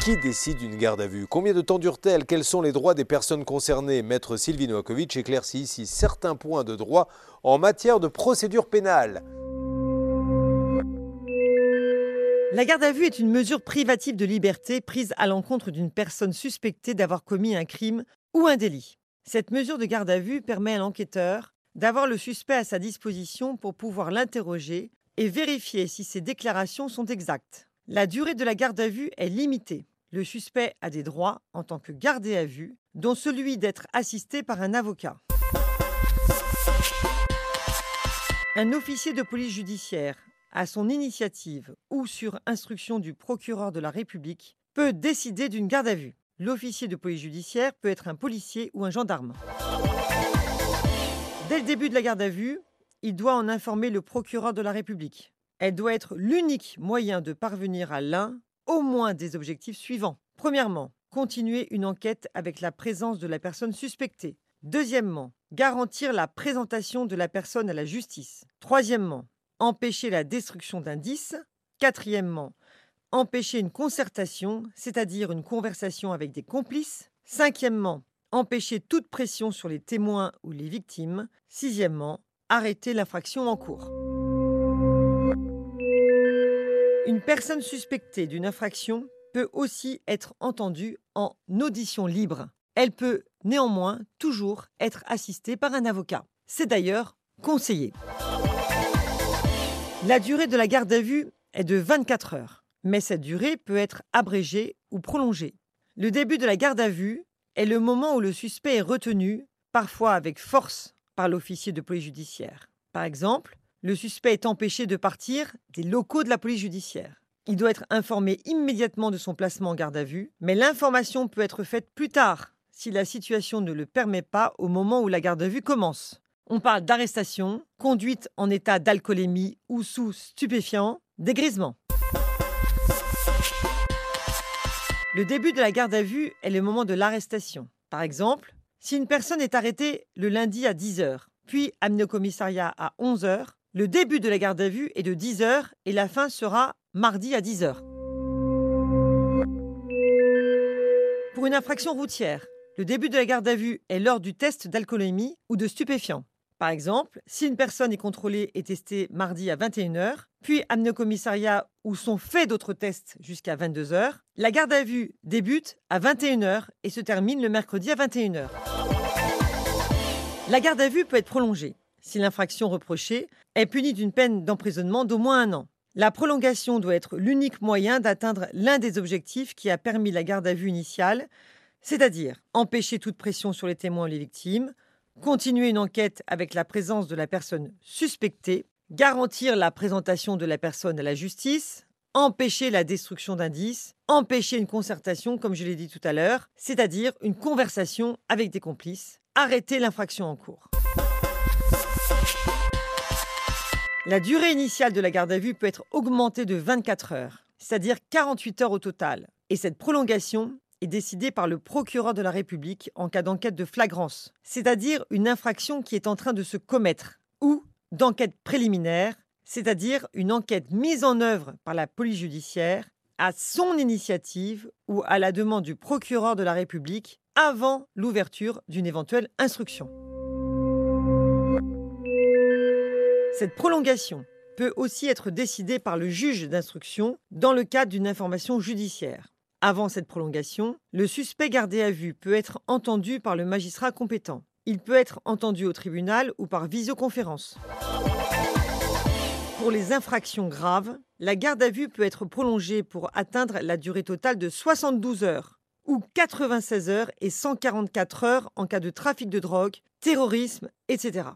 Qui décide d'une garde à vue? Combien de temps dure-t-elle Quels sont les droits des personnes concernées? Maître Sylvie Novakovic éclaircit ici certains points de droit en matière de procédure pénale. La garde à vue est une mesure privative de liberté prise à l'encontre d'une personne suspectée d'avoir commis un crime ou un délit. Cette mesure de garde à vue permet à l'enquêteur d'avoir le suspect à sa disposition pour pouvoir l'interroger et vérifier si ses déclarations sont exactes. La durée de la garde à vue est limitée. Le suspect a des droits en tant que gardé à vue, dont celui d'être assisté par un avocat. Un officier de police judiciaire, à son initiative ou sur instruction du procureur de la République, peut décider d'une garde à vue. L'officier de police judiciaire peut être un policier ou un gendarme. Dès le début de la garde à vue, il doit en informer le procureur de la République. Elle doit être l'unique moyen de parvenir à l'un au moins des objectifs suivants. Premièrement, continuer une enquête avec la présence de la personne suspectée. Deuxièmement, garantir la présentation de la personne à la justice. Troisièmement, empêcher la destruction d'indices. Quatrièmement, empêcher une concertation, c'est-à-dire une conversation avec des complices. Cinquièmement, empêcher toute pression sur les témoins ou les victimes. Sixièmement, arrêter l'infraction en cours. Une personne suspectée d'une infraction peut aussi être entendue en audition libre. Elle peut néanmoins toujours être assistée par un avocat. C'est d'ailleurs conseillé. La durée de la garde à vue est de 24 heures, mais cette durée peut être abrégée ou prolongée. Le début de la garde à vue est le moment où le suspect est retenu, parfois avec force, par l'officier de police judiciaire. Par exemple, le suspect est empêché de partir des locaux de la police judiciaire. Il doit être informé immédiatement de son placement en garde à vue, mais l'information peut être faite plus tard si la situation ne le permet pas au moment où la garde à vue commence. On parle d'arrestation, conduite en état d'alcoolémie ou sous stupéfiant, dégrisement. Le début de la garde à vue est le moment de l'arrestation. Par exemple, si une personne est arrêtée le lundi à 10h, puis amenée au commissariat à 11h, le début de la garde à vue est de 10h et la fin sera mardi à 10h. Pour une infraction routière, le début de la garde à vue est lors du test d'alcoolémie ou de stupéfiants. Par exemple, si une personne est contrôlée et testée mardi à 21h, puis amenée au commissariat où sont faits d'autres tests jusqu'à 22h, la garde à vue débute à 21h et se termine le mercredi à 21h. La garde à vue peut être prolongée si l'infraction reprochée est punie d'une peine d'emprisonnement d'au moins un an. La prolongation doit être l'unique moyen d'atteindre l'un des objectifs qui a permis la garde à vue initiale, c'est-à-dire empêcher toute pression sur les témoins et les victimes, continuer une enquête avec la présence de la personne suspectée, garantir la présentation de la personne à la justice, empêcher la destruction d'indices, empêcher une concertation, comme je l'ai dit tout à l'heure, c'est-à-dire une conversation avec des complices, arrêter l'infraction en cours. La durée initiale de la garde à vue peut être augmentée de 24 heures, c'est-à-dire 48 heures au total. Et cette prolongation est décidée par le procureur de la République en cas d'enquête de flagrance, c'est-à-dire une infraction qui est en train de se commettre, ou d'enquête préliminaire, c'est-à-dire une enquête mise en œuvre par la police judiciaire à son initiative ou à la demande du procureur de la République avant l'ouverture d'une éventuelle instruction. Cette prolongation peut aussi être décidée par le juge d'instruction dans le cadre d'une information judiciaire. Avant cette prolongation, le suspect gardé à vue peut être entendu par le magistrat compétent. Il peut être entendu au tribunal ou par visioconférence. Pour les infractions graves, la garde à vue peut être prolongée pour atteindre la durée totale de 72 heures ou 96 heures et 144 heures en cas de trafic de drogue, terrorisme, etc.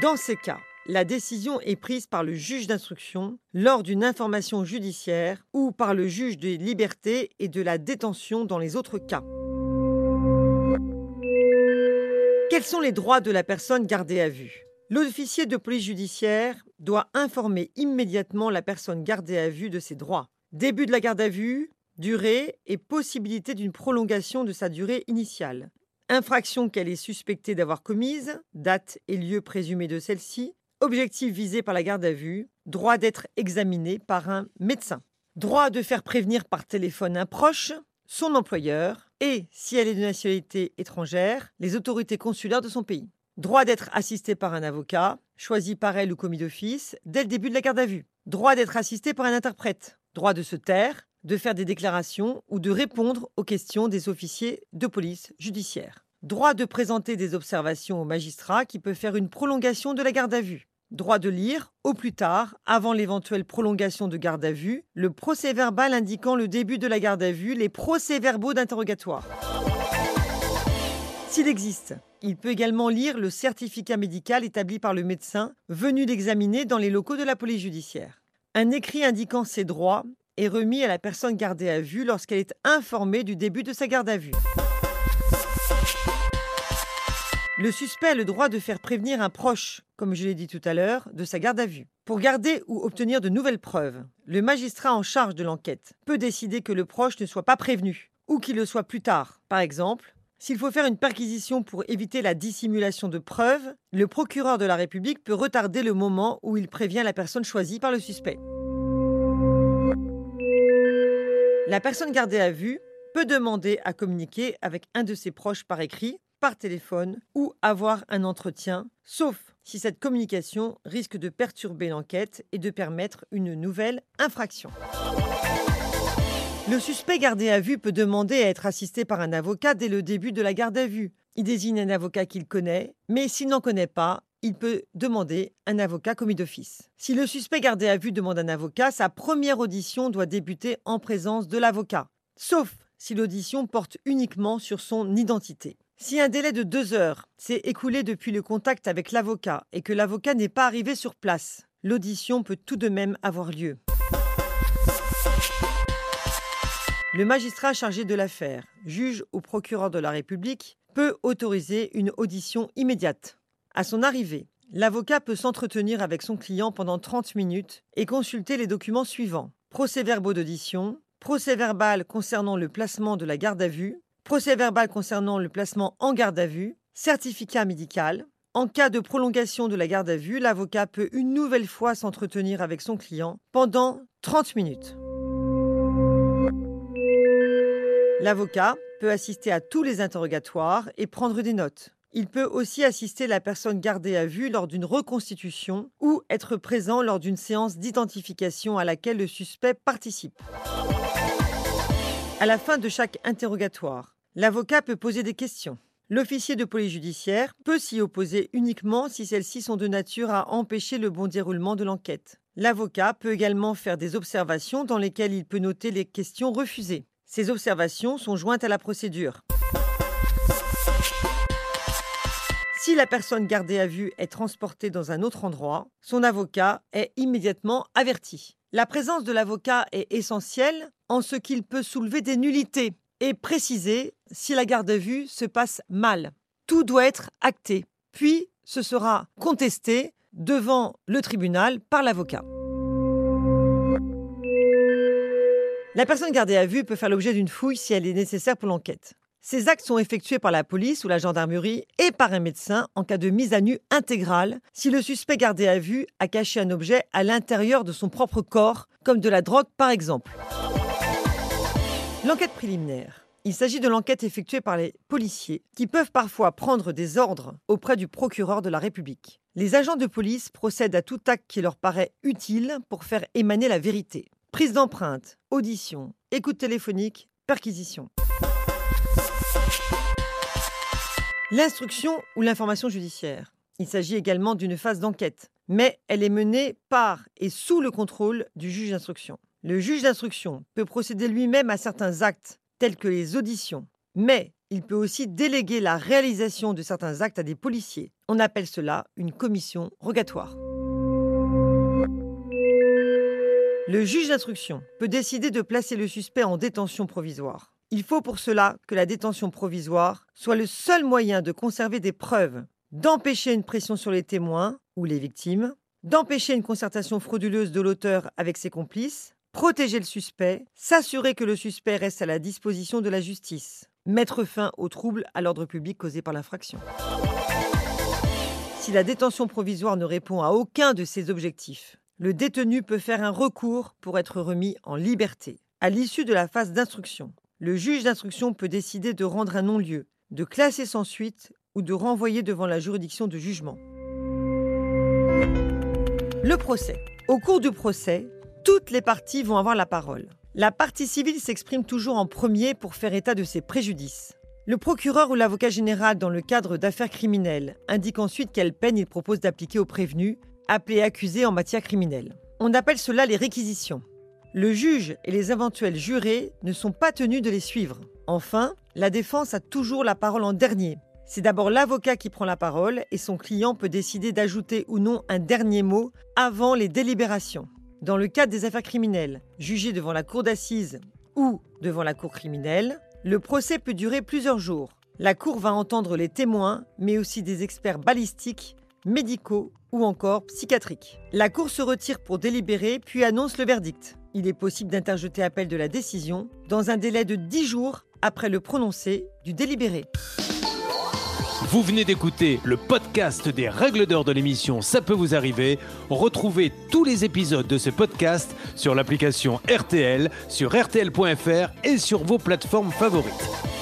Dans ces cas, la décision est prise par le juge d'instruction lors d'une information judiciaire ou par le juge des libertés et de la détention dans les autres cas. Quels sont les droits de la personne gardée à vue? L'officier de police judiciaire doit informer immédiatement la personne gardée à vue de ses droits. Début de la garde à vue, durée et possibilité d'une prolongation de sa durée initiale. Infraction qu'elle est suspectée d'avoir commise, date et lieu présumé de celle-ci, objectif visé par la garde à vue, droit d'être examiné par un médecin. Droit de faire prévenir par téléphone un proche, son employeur et, si elle est de nationalité étrangère, les autorités consulaires de son pays. Droit d'être assisté par un avocat, choisi par elle ou commis d'office, dès le début de la garde à vue. Droit d'être assisté par un interprète. Droit de se taire, de faire des déclarations ou de répondre aux questions des officiers de police judiciaire. Droit de présenter des observations au magistrat qui peut faire une prolongation de la garde à vue. Droit de lire, au plus tard, avant l'éventuelle prolongation de garde à vue, le procès verbal indiquant le début de la garde à vue, les procès-verbaux d'interrogatoire. S'il existe, il peut également lire le certificat médical établi par le médecin venu l'examiner dans les locaux de la police judiciaire. Un écrit indiquant ses droits est remis à la personne gardée à vue lorsqu'elle est informée du début de sa garde à vue. Le suspect a le droit de faire prévenir un proche, comme je l'ai dit tout à l'heure, de sa garde à vue. Pour garder ou obtenir de nouvelles preuves, le magistrat en charge de l'enquête peut décider que le proche ne soit pas prévenu, ou qu'il le soit plus tard. Par exemple, s'il faut faire une perquisition pour éviter la dissimulation de preuves, le procureur de la République peut retarder le moment où il prévient la personne choisie par le suspect. La personne gardée à vue peut demander à communiquer avec un de ses proches par écrit, par téléphone ou avoir un entretien, sauf si cette communication risque de perturber l'enquête et de permettre une nouvelle infraction. Le suspect gardé à vue peut demander à être assisté par un avocat dès le début de la garde à vue. Il désigne un avocat qu'il connaît, mais s'il n'en connaît pas, il peut demander un avocat commis d'office. Si le suspect gardé à vue demande un avocat, sa première audition doit débuter en présence de l'avocat, sauf si l'audition porte uniquement sur son identité. Si un délai de deux heures s'est écoulé depuis le contact avec l'avocat et que l'avocat n'est pas arrivé sur place, l'audition peut tout de même avoir lieu. Le magistrat chargé de l'affaire, juge ou procureur de la République, peut autoriser une audition immédiate. À son arrivée, l'avocat peut s'entretenir avec son client pendant 30 minutes et consulter les documents suivants. Procès-verbaux d'audition, procès-verbal concernant le placement de la garde à vue, procès-verbal concernant le placement en garde à vue, certificat médical. En cas de prolongation de la garde à vue, l'avocat peut une nouvelle fois s'entretenir avec son client pendant 30 minutes. L'avocat peut assister à tous les interrogatoires et prendre des notes. Il peut aussi assister la personne gardée à vue lors d'une reconstitution ou être présent lors d'une séance d'identification à laquelle le suspect participe. À la fin de chaque interrogatoire, l'avocat peut poser des questions. L'officier de police judiciaire peut s'y opposer uniquement si celles-ci sont de nature à empêcher le bon déroulement de l'enquête. L'avocat peut également faire des observations dans lesquelles il peut noter les questions refusées. Ces observations sont jointes à la procédure. Si la personne gardée à vue est transportée dans un autre endroit, son avocat est immédiatement averti. La présence de l'avocat est essentielle en ce qu'il peut soulever des nullités et préciser si la garde à vue se passe mal. Tout doit être acté, puis ce sera contesté devant le tribunal par l'avocat. La personne gardée à vue peut faire l'objet d'une fouille si elle est nécessaire pour l'enquête. Ces actes sont effectués par la police ou la gendarmerie et par un médecin en cas de mise à nu intégrale si le suspect gardé à vue a caché un objet à l'intérieur de son propre corps, comme de la drogue par exemple. L'enquête préliminaire. Il s'agit de l'enquête effectuée par les policiers qui peuvent parfois prendre des ordres auprès du procureur de la République. Les agents de police procèdent à tout acte qui leur paraît utile pour faire émaner la vérité. Prise d'empreinte, audition, écoute téléphonique, perquisition. L'instruction ou l'information judiciaire. Il s'agit également d'une phase d'enquête, mais elle est menée par et sous le contrôle du juge d'instruction. Le juge d'instruction peut procéder lui-même à certains actes, tels que les auditions, mais il peut aussi déléguer la réalisation de certains actes à des policiers. On appelle cela une commission rogatoire. Le juge d'instruction peut décider de placer le suspect en détention provisoire. Il faut pour cela que la détention provisoire soit le seul moyen de conserver des preuves, d'empêcher une pression sur les témoins ou les victimes, d'empêcher une concertation frauduleuse de l'auteur avec ses complices, protéger le suspect, s'assurer que le suspect reste à la disposition de la justice, mettre fin aux troubles à l'ordre public causés par l'infraction. Si la détention provisoire ne répond à aucun de ces objectifs, le détenu peut faire un recours pour être remis en liberté. À l'issue de la phase d'instruction, le juge d'instruction peut décider de rendre un non-lieu, de classer sans suite ou de renvoyer devant la juridiction de jugement. Le procès. Au cours du procès, toutes les parties vont avoir la parole. La partie civile s'exprime toujours en premier pour faire état de ses préjudices. Le procureur ou l'avocat général, dans le cadre d'affaires criminelles, indique ensuite quelle peine il propose d'appliquer au prévenu, appelé accusé en matière criminelle. On appelle cela les réquisitions. Le juge et les éventuels jurés ne sont pas tenus de les suivre. Enfin, la défense a toujours la parole en dernier. C'est d'abord l'avocat qui prend la parole et son client peut décider d'ajouter ou non un dernier mot avant les délibérations. Dans le cadre des affaires criminelles, jugées devant la cour d'assises ou devant la cour criminelle, le procès peut durer plusieurs jours. La cour va entendre les témoins, mais aussi des experts balistiques, médicaux ou encore psychiatriques. La cour se retire pour délibérer puis annonce le verdict. Il est possible d'interjeter appel de la décision dans un délai de 10 jours après le prononcé du délibéré. Vous venez d'écouter le podcast des règles d'or de l'émission Ça peut vous arriver. Retrouvez tous les épisodes de ce podcast sur l'application RTL, sur rtl.fr et sur vos plateformes favorites.